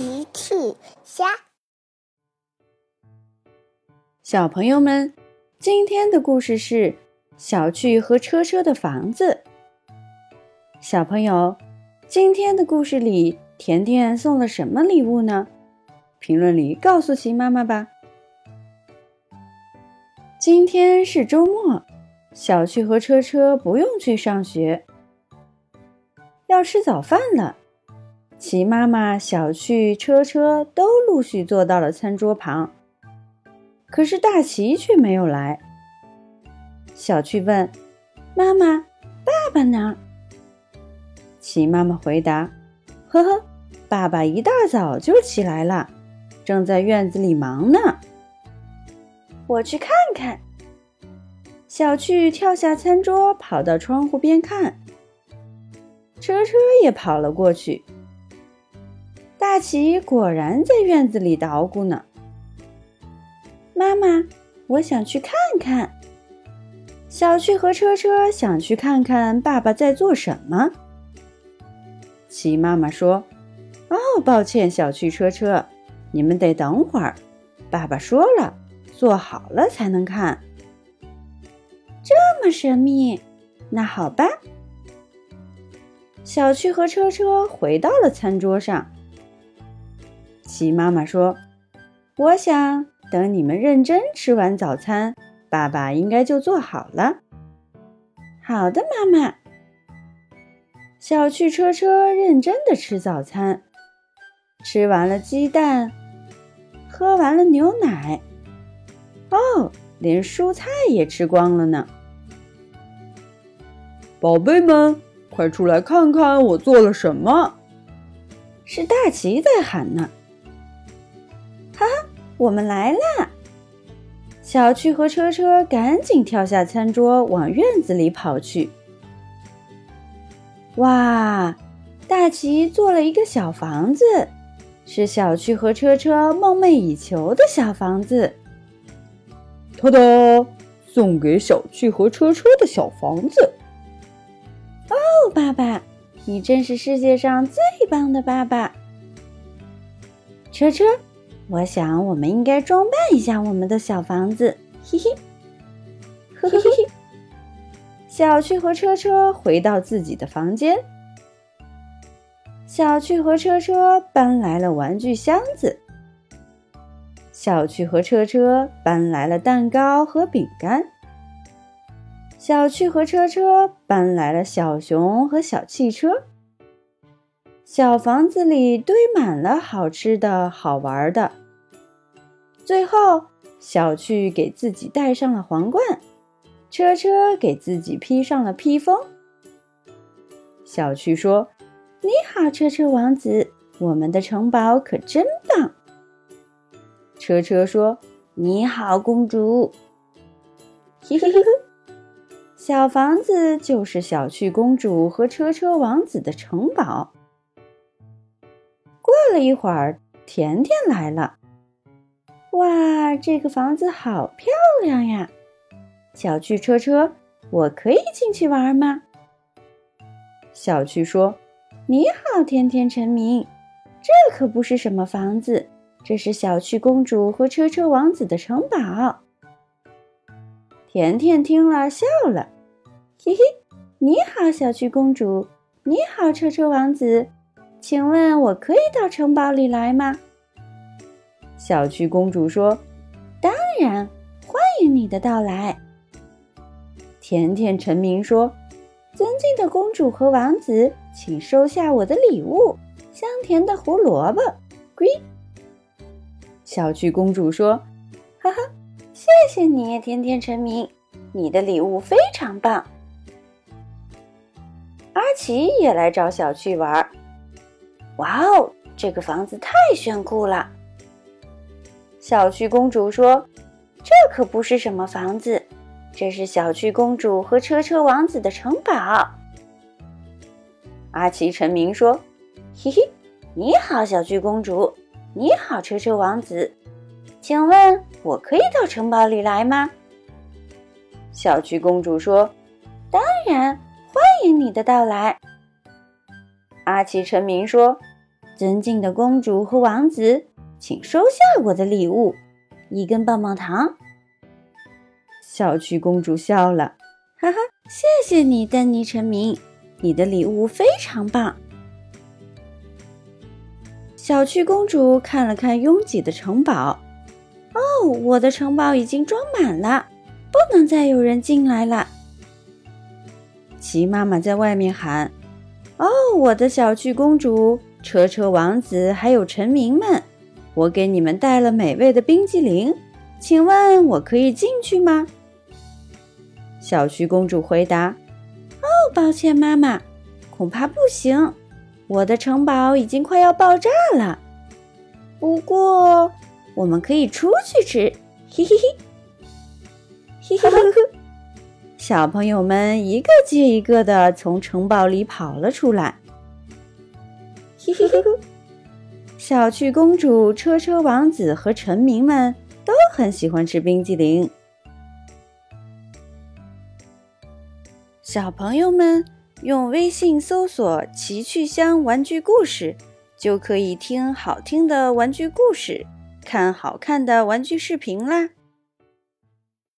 奇趣虾，小朋友们，今天的故事是小趣和车车的房子。小朋友，今天的故事里，甜甜送了什么礼物呢？评论里告诉奇妈妈吧。今天是周末，小趣和车车不用去上学，要吃早饭了。齐妈妈、小趣、车车都陆续坐到了餐桌旁，可是大齐却没有来。小趣问：“妈妈，爸爸呢？”齐妈妈回答：“呵呵，爸爸一大早就起来了，正在院子里忙呢。”我去看看。小趣跳下餐桌，跑到窗户边看。车车也跑了过去。大奇果然在院子里捣鼓呢。妈妈，我想去看看。小趣和车车想去看看爸爸在做什么。奇妈妈说：“哦，抱歉，小趣、车车，你们得等会儿。爸爸说了，做好了才能看。”这么神秘，那好吧。小趣和车车回到了餐桌上。鸡妈妈说：“我想等你们认真吃完早餐，爸爸应该就做好了。”好的，妈妈。小趣车车认真的吃早餐，吃完了鸡蛋，喝完了牛奶，哦，连蔬菜也吃光了呢。宝贝们，快出来看看我做了什么！是大齐在喊呢。哈，我们来啦！小趣和车车赶紧跳下餐桌，往院子里跑去。哇，大奇做了一个小房子，是小趣和车车梦寐以求的小房子。哒哒，送给小趣和车车的小房子。哦，爸爸，你真是世界上最棒的爸爸！车车。我想，我们应该装扮一下我们的小房子，嘿嘿，呵呵嘿。小趣和车车回到自己的房间。小趣和车车搬来了玩具箱子。小趣和车车搬来了蛋糕和饼干。小趣和车车搬来了小熊和小汽车。小房子里堆满了好吃的好玩的。最后，小趣给自己戴上了皇冠，车车给自己披上了披风。小趣说：“你好，车车王子，我们的城堡可真棒。”车车说：“你好，公主。”嘿嘿嘿嘿，小房子就是小趣公主和车车王子的城堡。过了一会儿，甜甜来了。哇，这个房子好漂亮呀！小趣车车，我可以进去玩吗？小趣说：“你好，甜甜陈明，这可不是什么房子，这是小趣公主和车车王子的城堡。”甜甜听了笑了，嘿嘿，你好，小趣公主，你好，车车王子，请问我可以到城堡里来吗？小趣公主说：“当然，欢迎你的到来。”甜甜臣民说：“尊敬的公主和王子，请收下我的礼物——香甜的胡萝卜。”龟小趣公主说：“哈哈，谢谢你，甜甜臣民，你的礼物非常棒。”阿奇也来找小趣玩儿。哇哦，这个房子太炫酷了！小趣公主说：“这可不是什么房子，这是小趣公主和车车王子的城堡。”阿奇臣民说：“嘿嘿，你好，小趣公主，你好，车车王子，请问我可以到城堡里来吗？”小趣公主说：“当然，欢迎你的到来。”阿奇臣民说：“尊敬的公主和王子，请收下我的礼物——一根棒棒糖。小趣公主笑了，哈哈，谢谢你，丹尼臣民，你的礼物非常棒。小趣公主看了看拥挤的城堡，哦，我的城堡已经装满了，不能再有人进来了。齐妈妈在外面喊：“哦，我的小趣公主、车车王子还有臣民们，我给你们带了美味的冰激凌，请问我可以进去吗？”小趣公主回答：“哦，抱歉，妈妈，恐怕不行。我的城堡已经快要爆炸了。不过，我们可以出去吃。”嘿嘿嘿，嘿嘿嘿嘿。小朋友们一个接一个的从城堡里跑了出来。嘿嘿嘿，小趣公主、车车王子和臣民们都很喜欢吃冰激凌。小朋友们用微信搜索“奇趣箱玩具故事”，就可以听好听的玩具故事，看好看的玩具视频啦。